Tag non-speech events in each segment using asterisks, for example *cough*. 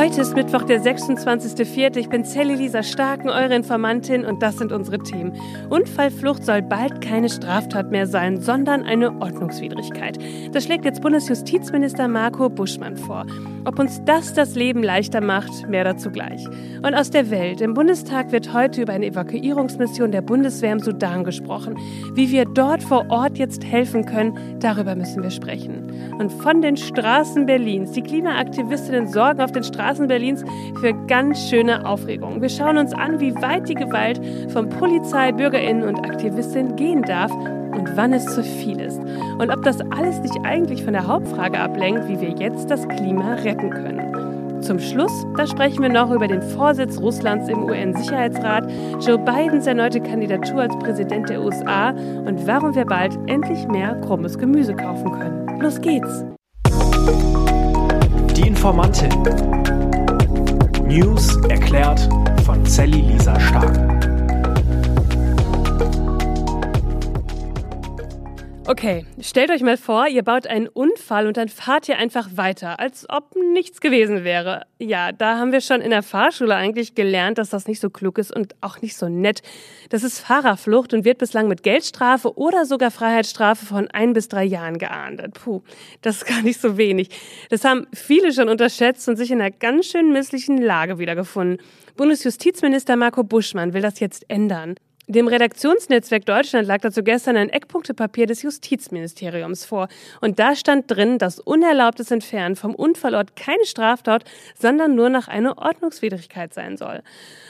Heute ist Mittwoch, der 26.04. Ich bin Sally Lisa Starken, eure Informantin und das sind unsere Themen. Unfallflucht soll bald keine Straftat mehr sein, sondern eine Ordnungswidrigkeit. Das schlägt jetzt Bundesjustizminister Marco Buschmann vor. Ob uns das das Leben leichter macht, mehr dazu gleich. Und aus der Welt. Im Bundestag wird heute über eine Evakuierungsmission der Bundeswehr im Sudan gesprochen. Wie wir dort vor Ort jetzt helfen können, darüber müssen wir sprechen. Und von den Straßen Berlins. Die Klimaaktivistinnen sorgen auf den Straßen Berlins für ganz schöne Aufregung. Wir schauen uns an, wie weit die Gewalt von Polizei, BürgerInnen und Aktivistinnen gehen darf und wann es zu viel ist. Und ob das alles nicht eigentlich von der Hauptfrage ablenkt, wie wir jetzt das Klima retten können. Zum Schluss, da sprechen wir noch über den Vorsitz Russlands im UN-Sicherheitsrat, Joe Bidens erneute Kandidatur als Präsident der USA und warum wir bald endlich mehr krummes Gemüse kaufen können. Los geht's! Die Informantin. News erklärt von Sally Lisa Stark. Okay, stellt euch mal vor, ihr baut einen Unfall und dann fahrt ihr einfach weiter, als ob nichts gewesen wäre. Ja, da haben wir schon in der Fahrschule eigentlich gelernt, dass das nicht so klug ist und auch nicht so nett. Das ist Fahrerflucht und wird bislang mit Geldstrafe oder sogar Freiheitsstrafe von ein bis drei Jahren geahndet. Puh, das ist gar nicht so wenig. Das haben viele schon unterschätzt und sich in einer ganz schön misslichen Lage wiedergefunden. Bundesjustizminister Marco Buschmann will das jetzt ändern. Dem Redaktionsnetzwerk Deutschland lag dazu gestern ein Eckpunktepapier des Justizministeriums vor. Und da stand drin, dass unerlaubtes Entfernen vom Unfallort keine Straftat, sondern nur nach einer Ordnungswidrigkeit sein soll.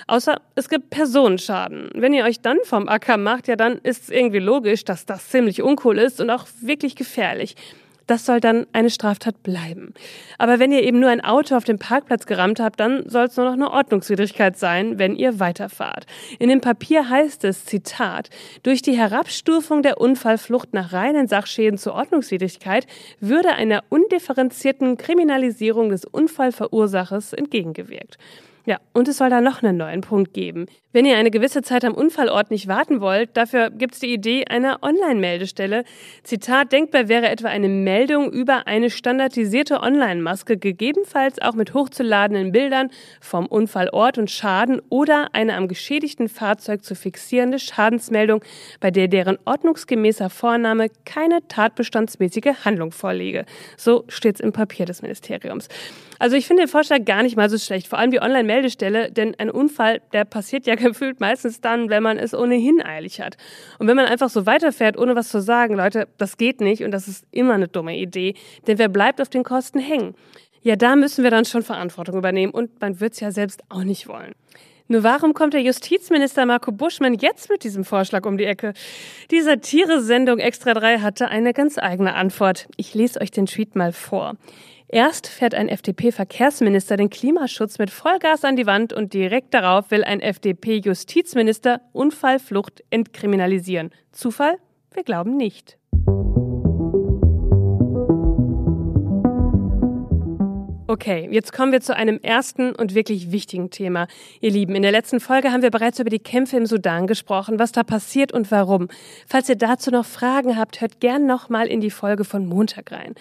Außer es gibt Personenschaden. Wenn ihr euch dann vom Acker macht, ja, dann ist es irgendwie logisch, dass das ziemlich uncool ist und auch wirklich gefährlich das soll dann eine Straftat bleiben. Aber wenn ihr eben nur ein Auto auf dem Parkplatz gerammt habt, dann soll es nur noch eine Ordnungswidrigkeit sein, wenn ihr weiterfahrt. In dem Papier heißt es, Zitat, durch die Herabstufung der Unfallflucht nach reinen Sachschäden zur Ordnungswidrigkeit würde einer undifferenzierten Kriminalisierung des Unfallverursachers entgegengewirkt. Ja, und es soll da noch einen neuen Punkt geben. Wenn ihr eine gewisse Zeit am Unfallort nicht warten wollt, dafür gibt es die Idee einer Online-Meldestelle. Zitat, denkbar wäre etwa eine Meldung über eine standardisierte Online-Maske, gegebenenfalls auch mit hochzuladenden Bildern vom Unfallort und Schaden oder eine am geschädigten Fahrzeug zu fixierende Schadensmeldung, bei der deren ordnungsgemäßer Vorname keine tatbestandsmäßige Handlung vorliege. So steht's im Papier des Ministeriums. Also ich finde den Vorschlag gar nicht mal so schlecht, vor allem die Online-Meldestelle, denn ein Unfall, der passiert ja *laughs* gefühlt meistens dann, wenn man es ohnehin eilig hat. Und wenn man einfach so weiterfährt, ohne was zu sagen, Leute, das geht nicht und das ist immer eine dumme Idee, denn wer bleibt auf den Kosten hängen? Ja, da müssen wir dann schon Verantwortung übernehmen und man wird es ja selbst auch nicht wollen. Nur warum kommt der Justizminister Marco Buschmann jetzt mit diesem Vorschlag um die Ecke? Die Satire-Sendung Extra 3 hatte eine ganz eigene Antwort. Ich lese euch den Tweet mal vor. Erst fährt ein FDP-Verkehrsminister den Klimaschutz mit Vollgas an die Wand und direkt darauf will ein FDP-Justizminister Unfallflucht entkriminalisieren. Zufall? Wir glauben nicht. Okay, jetzt kommen wir zu einem ersten und wirklich wichtigen Thema. Ihr Lieben, in der letzten Folge haben wir bereits über die Kämpfe im Sudan gesprochen, was da passiert und warum. Falls ihr dazu noch Fragen habt, hört gern noch mal in die Folge von Montag rein.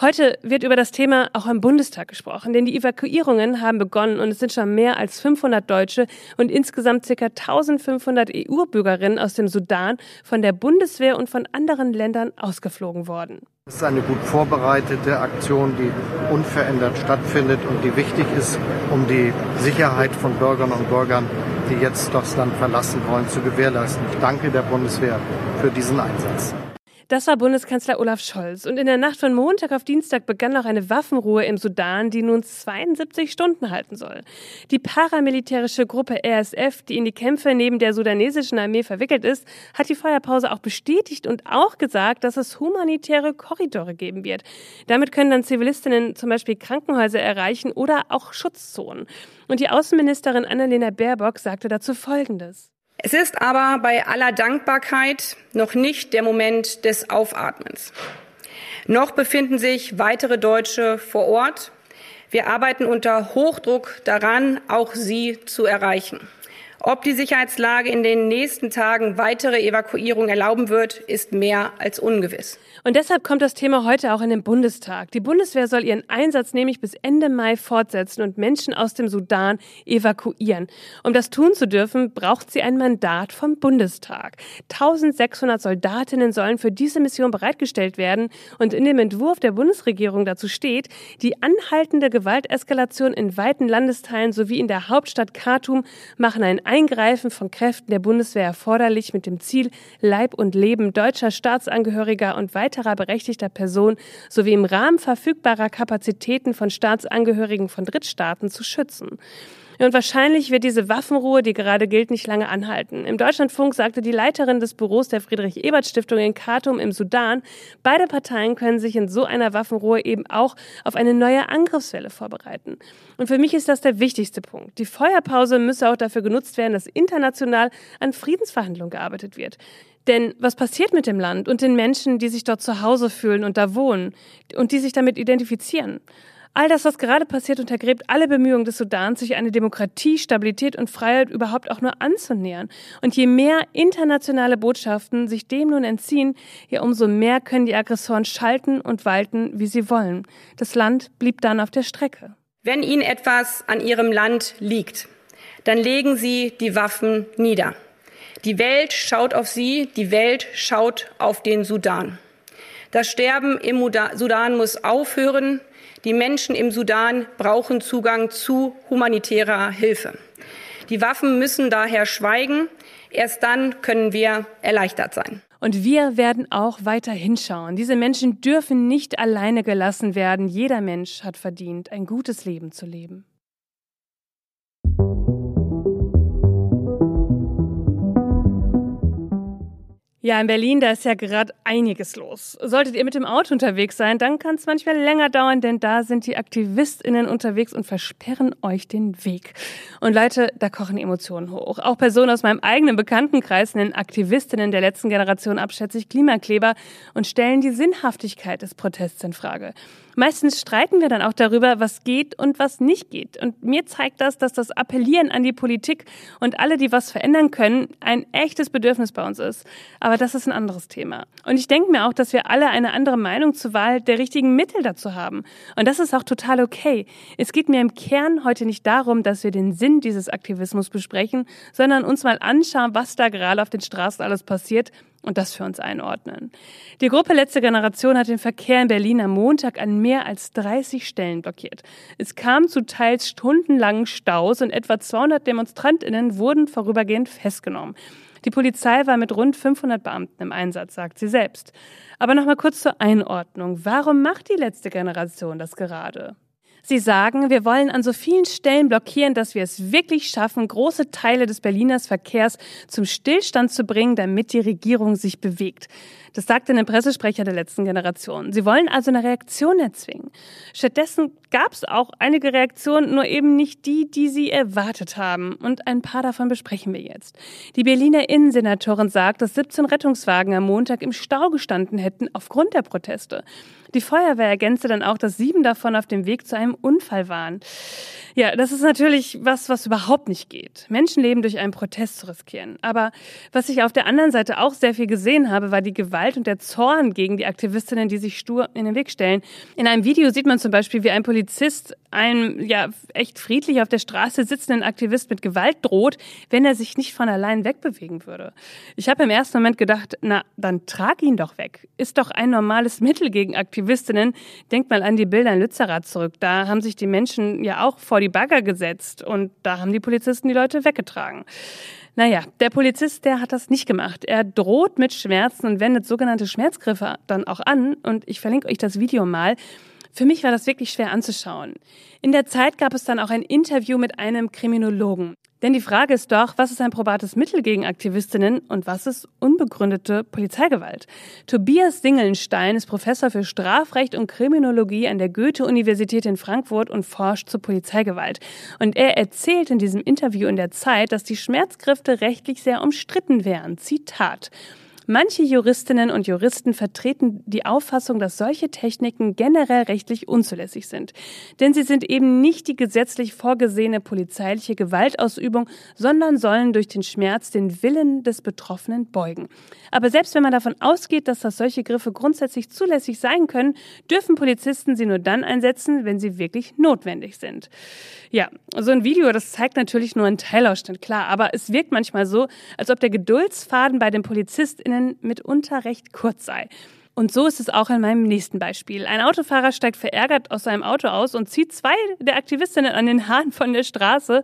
Heute wird über das Thema auch im Bundestag gesprochen, denn die Evakuierungen haben begonnen und es sind schon mehr als 500 Deutsche und insgesamt ca. 1500 EU-Bürgerinnen aus dem Sudan von der Bundeswehr und von anderen Ländern ausgeflogen worden. Es ist eine gut vorbereitete Aktion, die unverändert stattfindet und die wichtig ist, um die Sicherheit von Bürgern und Bürgern, die jetzt das Land verlassen wollen, zu gewährleisten. Ich danke der Bundeswehr für diesen Einsatz. Das war Bundeskanzler Olaf Scholz. Und in der Nacht von Montag auf Dienstag begann noch eine Waffenruhe im Sudan, die nun 72 Stunden halten soll. Die paramilitärische Gruppe RSF, die in die Kämpfe neben der sudanesischen Armee verwickelt ist, hat die Feuerpause auch bestätigt und auch gesagt, dass es humanitäre Korridore geben wird. Damit können dann Zivilistinnen zum Beispiel Krankenhäuser erreichen oder auch Schutzzonen. Und die Außenministerin Annalena Baerbock sagte dazu Folgendes. Es ist aber bei aller Dankbarkeit noch nicht der Moment des Aufatmens. Noch befinden sich weitere Deutsche vor Ort. Wir arbeiten unter Hochdruck daran, auch sie zu erreichen. Ob die Sicherheitslage in den nächsten Tagen weitere Evakuierungen erlauben wird, ist mehr als ungewiss. Und deshalb kommt das Thema heute auch in den Bundestag. Die Bundeswehr soll ihren Einsatz nämlich bis Ende Mai fortsetzen und Menschen aus dem Sudan evakuieren. Um das tun zu dürfen, braucht sie ein Mandat vom Bundestag. 1600 Soldatinnen sollen für diese Mission bereitgestellt werden und in dem Entwurf der Bundesregierung dazu steht, die anhaltende Gewalteskalation in weiten Landesteilen sowie in der Hauptstadt Khartoum machen ein Eingreifen von Kräften der Bundeswehr erforderlich mit dem Ziel, Leib und Leben deutscher Staatsangehöriger und weiterer berechtigter Personen sowie im Rahmen verfügbarer Kapazitäten von Staatsangehörigen von Drittstaaten zu schützen. Und wahrscheinlich wird diese Waffenruhe, die gerade gilt, nicht lange anhalten. Im Deutschlandfunk sagte die Leiterin des Büros der Friedrich-Ebert-Stiftung in Khartoum im Sudan, beide Parteien können sich in so einer Waffenruhe eben auch auf eine neue Angriffswelle vorbereiten. Und für mich ist das der wichtigste Punkt. Die Feuerpause müsse auch dafür genutzt werden, dass international an Friedensverhandlungen gearbeitet wird. Denn was passiert mit dem Land und den Menschen, die sich dort zu Hause fühlen und da wohnen und die sich damit identifizieren? All das, was gerade passiert, untergräbt alle Bemühungen des Sudans, sich eine Demokratie, Stabilität und Freiheit überhaupt auch nur anzunähern. Und je mehr internationale Botschaften sich dem nun entziehen, ja umso mehr können die Aggressoren schalten und walten, wie sie wollen. Das Land blieb dann auf der Strecke. Wenn Ihnen etwas an Ihrem Land liegt, dann legen Sie die Waffen nieder. Die Welt schaut auf Sie, die Welt schaut auf den Sudan. Das Sterben im Sudan muss aufhören. Die Menschen im Sudan brauchen Zugang zu humanitärer Hilfe. Die Waffen müssen daher schweigen. Erst dann können wir erleichtert sein. Und wir werden auch weiter hinschauen. Diese Menschen dürfen nicht alleine gelassen werden. Jeder Mensch hat verdient, ein gutes Leben zu leben. Ja, in Berlin, da ist ja gerade einiges los. Solltet ihr mit dem Auto unterwegs sein, dann kann es manchmal länger dauern, denn da sind die AktivistInnen unterwegs und versperren euch den Weg. Und Leute, da kochen Emotionen hoch. Auch Personen aus meinem eigenen Bekanntenkreis nennen Aktivistinnen der letzten Generation abschätzig Klimakleber und stellen die Sinnhaftigkeit des Protests in Frage. Meistens streiten wir dann auch darüber, was geht und was nicht geht. Und mir zeigt das, dass das Appellieren an die Politik und alle, die was verändern können, ein echtes Bedürfnis bei uns ist. Aber das ist ein anderes Thema. Und ich denke mir auch, dass wir alle eine andere Meinung zur Wahl der richtigen Mittel dazu haben. Und das ist auch total okay. Es geht mir im Kern heute nicht darum, dass wir den Sinn dieses Aktivismus besprechen, sondern uns mal anschauen, was da gerade auf den Straßen alles passiert und das für uns einordnen. Die Gruppe Letzte Generation hat den Verkehr in Berlin am Montag an mehr als 30 Stellen blockiert. Es kam zu teils stundenlangen Staus und etwa 200 Demonstrantinnen wurden vorübergehend festgenommen. Die Polizei war mit rund 500 Beamten im Einsatz, sagt sie selbst. Aber noch mal kurz zur Einordnung. Warum macht die letzte Generation das gerade? Sie sagen, wir wollen an so vielen Stellen blockieren, dass wir es wirklich schaffen, große Teile des Berliners Verkehrs zum Stillstand zu bringen, damit die Regierung sich bewegt. Das sagte ein Pressesprecher der letzten Generation. Sie wollen also eine Reaktion erzwingen. Stattdessen gab es auch einige Reaktionen, nur eben nicht die, die sie erwartet haben. Und ein paar davon besprechen wir jetzt. Die Berliner Innensenatorin sagt, dass 17 Rettungswagen am Montag im Stau gestanden hätten aufgrund der Proteste. Die Feuerwehr ergänzte dann auch, dass sieben davon auf dem Weg zu einem Unfall waren. Ja, das ist natürlich was, was überhaupt nicht geht. Menschenleben durch einen Protest zu riskieren. Aber was ich auf der anderen Seite auch sehr viel gesehen habe, war die Gewalt und der Zorn gegen die Aktivistinnen, die sich stur in den Weg stellen. In einem Video sieht man zum Beispiel, wie ein Polizist einem ja echt friedlich auf der Straße sitzenden Aktivist mit Gewalt droht, wenn er sich nicht von allein wegbewegen würde. Ich habe im ersten Moment gedacht, na, dann trag ihn doch weg. Ist doch ein normales Mittel gegen Aktivistinnen. Denkt mal an die Bilder in Lützerath zurück. Da haben sich die Menschen ja auch vor die Bagger gesetzt und da haben die Polizisten die Leute weggetragen. Naja, der Polizist, der hat das nicht gemacht. Er droht mit Schmerzen und wendet sogenannte Schmerzgriffe dann auch an. Und ich verlinke euch das Video mal. Für mich war das wirklich schwer anzuschauen. In der Zeit gab es dann auch ein Interview mit einem Kriminologen. Denn die Frage ist doch, was ist ein probates Mittel gegen Aktivistinnen und was ist unbegründete Polizeigewalt? Tobias Singelnstein ist Professor für Strafrecht und Kriminologie an der Goethe-Universität in Frankfurt und forscht zur Polizeigewalt. Und er erzählt in diesem Interview in der Zeit, dass die Schmerzgriffe rechtlich sehr umstritten wären. Zitat. Manche Juristinnen und Juristen vertreten die Auffassung, dass solche Techniken generell rechtlich unzulässig sind. Denn sie sind eben nicht die gesetzlich vorgesehene polizeiliche Gewaltausübung, sondern sollen durch den Schmerz den Willen des Betroffenen beugen. Aber selbst wenn man davon ausgeht, dass das solche Griffe grundsätzlich zulässig sein können, dürfen Polizisten sie nur dann einsetzen, wenn sie wirklich notwendig sind. Ja, so ein Video, das zeigt natürlich nur einen Teilausschnitt, klar, aber es wirkt manchmal so, als ob der Geduldsfaden bei den PolizistInnen mitunter recht kurz sei. Und so ist es auch in meinem nächsten Beispiel. Ein Autofahrer steigt verärgert aus seinem Auto aus und zieht zwei der Aktivistinnen an den Haaren von der Straße.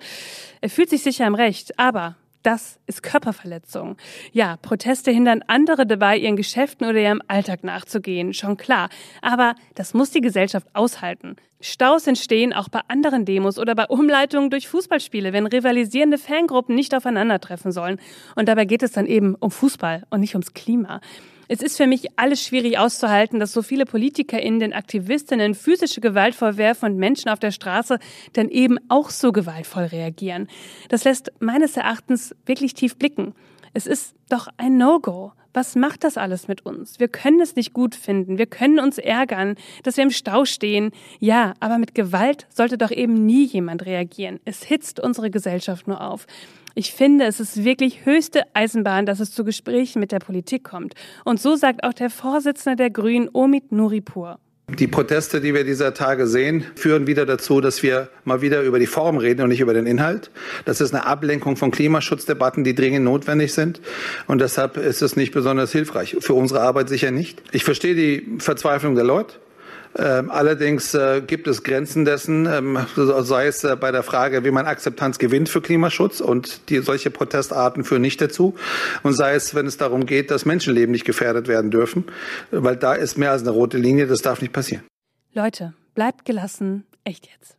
Er fühlt sich sicher im Recht, aber das ist Körperverletzung. Ja, Proteste hindern andere dabei, ihren Geschäften oder ihrem Alltag nachzugehen, schon klar. Aber das muss die Gesellschaft aushalten. Staus entstehen auch bei anderen Demos oder bei Umleitungen durch Fußballspiele, wenn rivalisierende Fangruppen nicht aufeinandertreffen sollen. Und dabei geht es dann eben um Fußball und nicht ums Klima. Es ist für mich alles schwierig auszuhalten, dass so viele PolitikerInnen den Aktivistinnen physische Gewalt vorwerfen und Menschen auf der Straße dann eben auch so gewaltvoll reagieren. Das lässt meines Erachtens wirklich tief blicken. Es ist doch ein No-Go. Was macht das alles mit uns? Wir können es nicht gut finden. Wir können uns ärgern, dass wir im Stau stehen. Ja, aber mit Gewalt sollte doch eben nie jemand reagieren. Es hitzt unsere Gesellschaft nur auf. Ich finde, es ist wirklich höchste Eisenbahn, dass es zu Gesprächen mit der Politik kommt. Und so sagt auch der Vorsitzende der Grünen, Omid Nuripur. Die Proteste, die wir dieser Tage sehen, führen wieder dazu, dass wir mal wieder über die Form reden und nicht über den Inhalt. Das ist eine Ablenkung von Klimaschutzdebatten, die dringend notwendig sind. Und deshalb ist es nicht besonders hilfreich. Für unsere Arbeit sicher nicht. Ich verstehe die Verzweiflung der Leute. Ähm, allerdings äh, gibt es Grenzen dessen, ähm, sei es äh, bei der Frage, wie man Akzeptanz gewinnt für Klimaschutz und die, solche Protestarten führen nicht dazu. Und sei es, wenn es darum geht, dass Menschenleben nicht gefährdet werden dürfen, weil da ist mehr als eine rote Linie, das darf nicht passieren. Leute, bleibt gelassen, echt jetzt.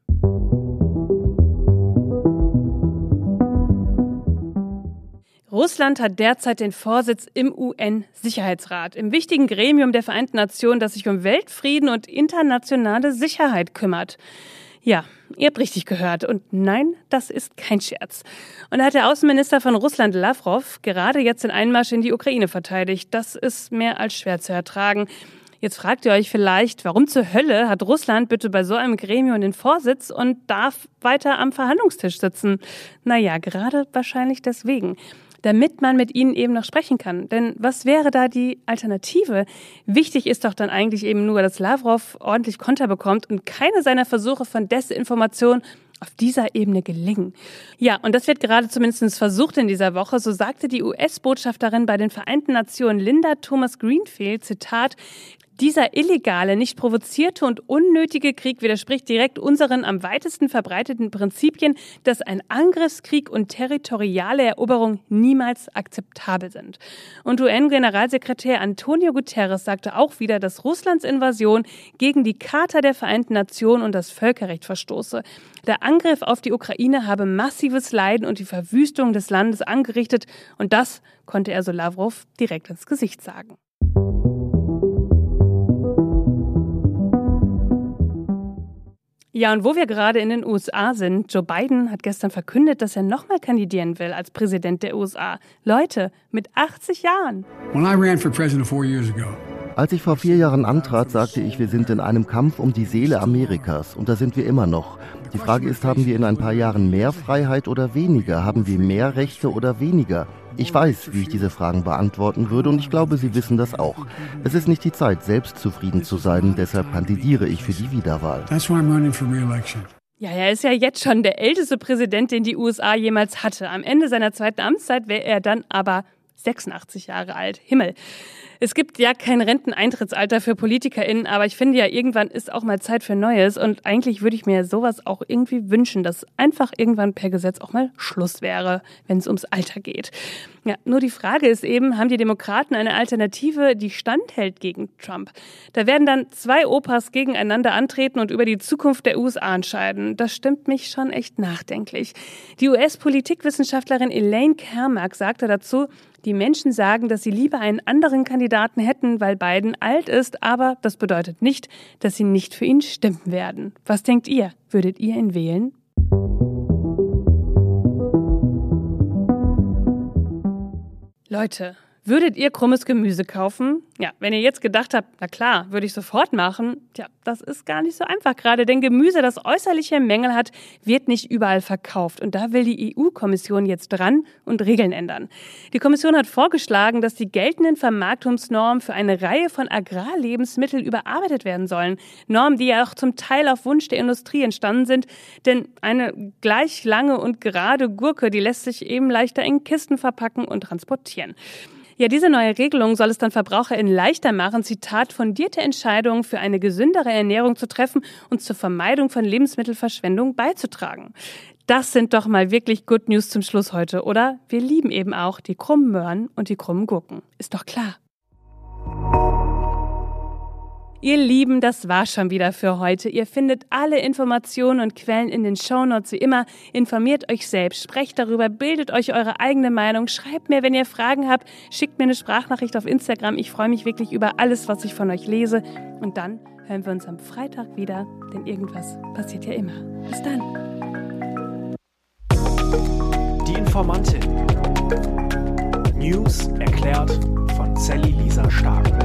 Russland hat derzeit den Vorsitz im UN-Sicherheitsrat, im wichtigen Gremium der Vereinten Nationen, das sich um Weltfrieden und internationale Sicherheit kümmert. Ja, ihr habt richtig gehört. Und nein, das ist kein Scherz. Und da hat der Außenminister von Russland, Lavrov, gerade jetzt den Einmarsch in die Ukraine verteidigt. Das ist mehr als schwer zu ertragen. Jetzt fragt ihr euch vielleicht, warum zur Hölle hat Russland bitte bei so einem Gremium den Vorsitz und darf weiter am Verhandlungstisch sitzen? Naja, gerade wahrscheinlich deswegen damit man mit ihnen eben noch sprechen kann. Denn was wäre da die Alternative? Wichtig ist doch dann eigentlich eben nur, dass Lavrov ordentlich Konter bekommt und keine seiner Versuche von Desinformation auf dieser Ebene gelingen. Ja, und das wird gerade zumindest versucht in dieser Woche. So sagte die US-Botschafterin bei den Vereinten Nationen Linda Thomas Greenfield, Zitat, dieser illegale, nicht provozierte und unnötige Krieg widerspricht direkt unseren am weitesten verbreiteten Prinzipien, dass ein Angriffskrieg und territoriale Eroberung niemals akzeptabel sind. Und UN-Generalsekretär Antonio Guterres sagte auch wieder, dass Russlands Invasion gegen die Charta der Vereinten Nationen und das Völkerrecht verstoße. Der Angriff auf die Ukraine habe massives Leiden und die Verwüstung des Landes angerichtet und das konnte er so Lavrov direkt ins Gesicht sagen. Ja, und wo wir gerade in den USA sind, Joe Biden hat gestern verkündet, dass er nochmal kandidieren will als Präsident der USA. Leute, mit 80 Jahren. When I ran for president four years ago, als ich vor vier Jahren antrat, sagte ich, wir sind in einem Kampf um die Seele Amerikas. Und da sind wir immer noch. Die Frage ist, haben wir in ein paar Jahren mehr Freiheit oder weniger? Haben wir mehr Rechte oder weniger? Ich weiß, wie ich diese Fragen beantworten würde und ich glaube, Sie wissen das auch. Es ist nicht die Zeit, selbst zufrieden zu sein, deshalb kandidiere ich für die Wiederwahl. Ja, er ist ja jetzt schon der älteste Präsident, den die USA jemals hatte. Am Ende seiner zweiten Amtszeit wäre er dann aber 86 Jahre alt. Himmel. Es gibt ja kein Renteneintrittsalter für PolitikerInnen, aber ich finde ja, irgendwann ist auch mal Zeit für Neues und eigentlich würde ich mir sowas auch irgendwie wünschen, dass einfach irgendwann per Gesetz auch mal Schluss wäre, wenn es ums Alter geht. Ja, nur die Frage ist eben, haben die Demokraten eine Alternative, die standhält gegen Trump? Da werden dann zwei Opas gegeneinander antreten und über die Zukunft der USA entscheiden. Das stimmt mich schon echt nachdenklich. Die US-Politikwissenschaftlerin Elaine Kermack sagte dazu, die Menschen sagen, dass sie lieber einen anderen Kandidaten hätten, weil Biden alt ist, aber das bedeutet nicht, dass sie nicht für ihn stimmen werden. Was denkt ihr? Würdet ihr ihn wählen? Leute, Würdet ihr krummes Gemüse kaufen? Ja, wenn ihr jetzt gedacht habt, na klar, würde ich sofort machen. Tja, das ist gar nicht so einfach gerade, denn Gemüse, das äußerliche Mängel hat, wird nicht überall verkauft. Und da will die EU-Kommission jetzt dran und Regeln ändern. Die Kommission hat vorgeschlagen, dass die geltenden Vermarktungsnormen für eine Reihe von Agrarlebensmitteln überarbeitet werden sollen. Normen, die ja auch zum Teil auf Wunsch der Industrie entstanden sind. Denn eine gleich lange und gerade Gurke, die lässt sich eben leichter in Kisten verpacken und transportieren. Ja, diese neue Regelung soll es dann VerbraucherInnen leichter machen, Zitat, fundierte Entscheidungen für eine gesündere Ernährung zu treffen und zur Vermeidung von Lebensmittelverschwendung beizutragen. Das sind doch mal wirklich Good News zum Schluss heute, oder? Wir lieben eben auch die krummen Möhren und die krummen Gurken. Ist doch klar. Ihr Lieben, das war schon wieder für heute. Ihr findet alle Informationen und Quellen in den Shownotes wie immer. Informiert euch selbst, sprecht darüber, bildet euch eure eigene Meinung, schreibt mir, wenn ihr Fragen habt, schickt mir eine Sprachnachricht auf Instagram. Ich freue mich wirklich über alles, was ich von euch lese. Und dann hören wir uns am Freitag wieder, denn irgendwas passiert ja immer. Bis dann. Die Informantin. News erklärt von Sally Lisa Stark.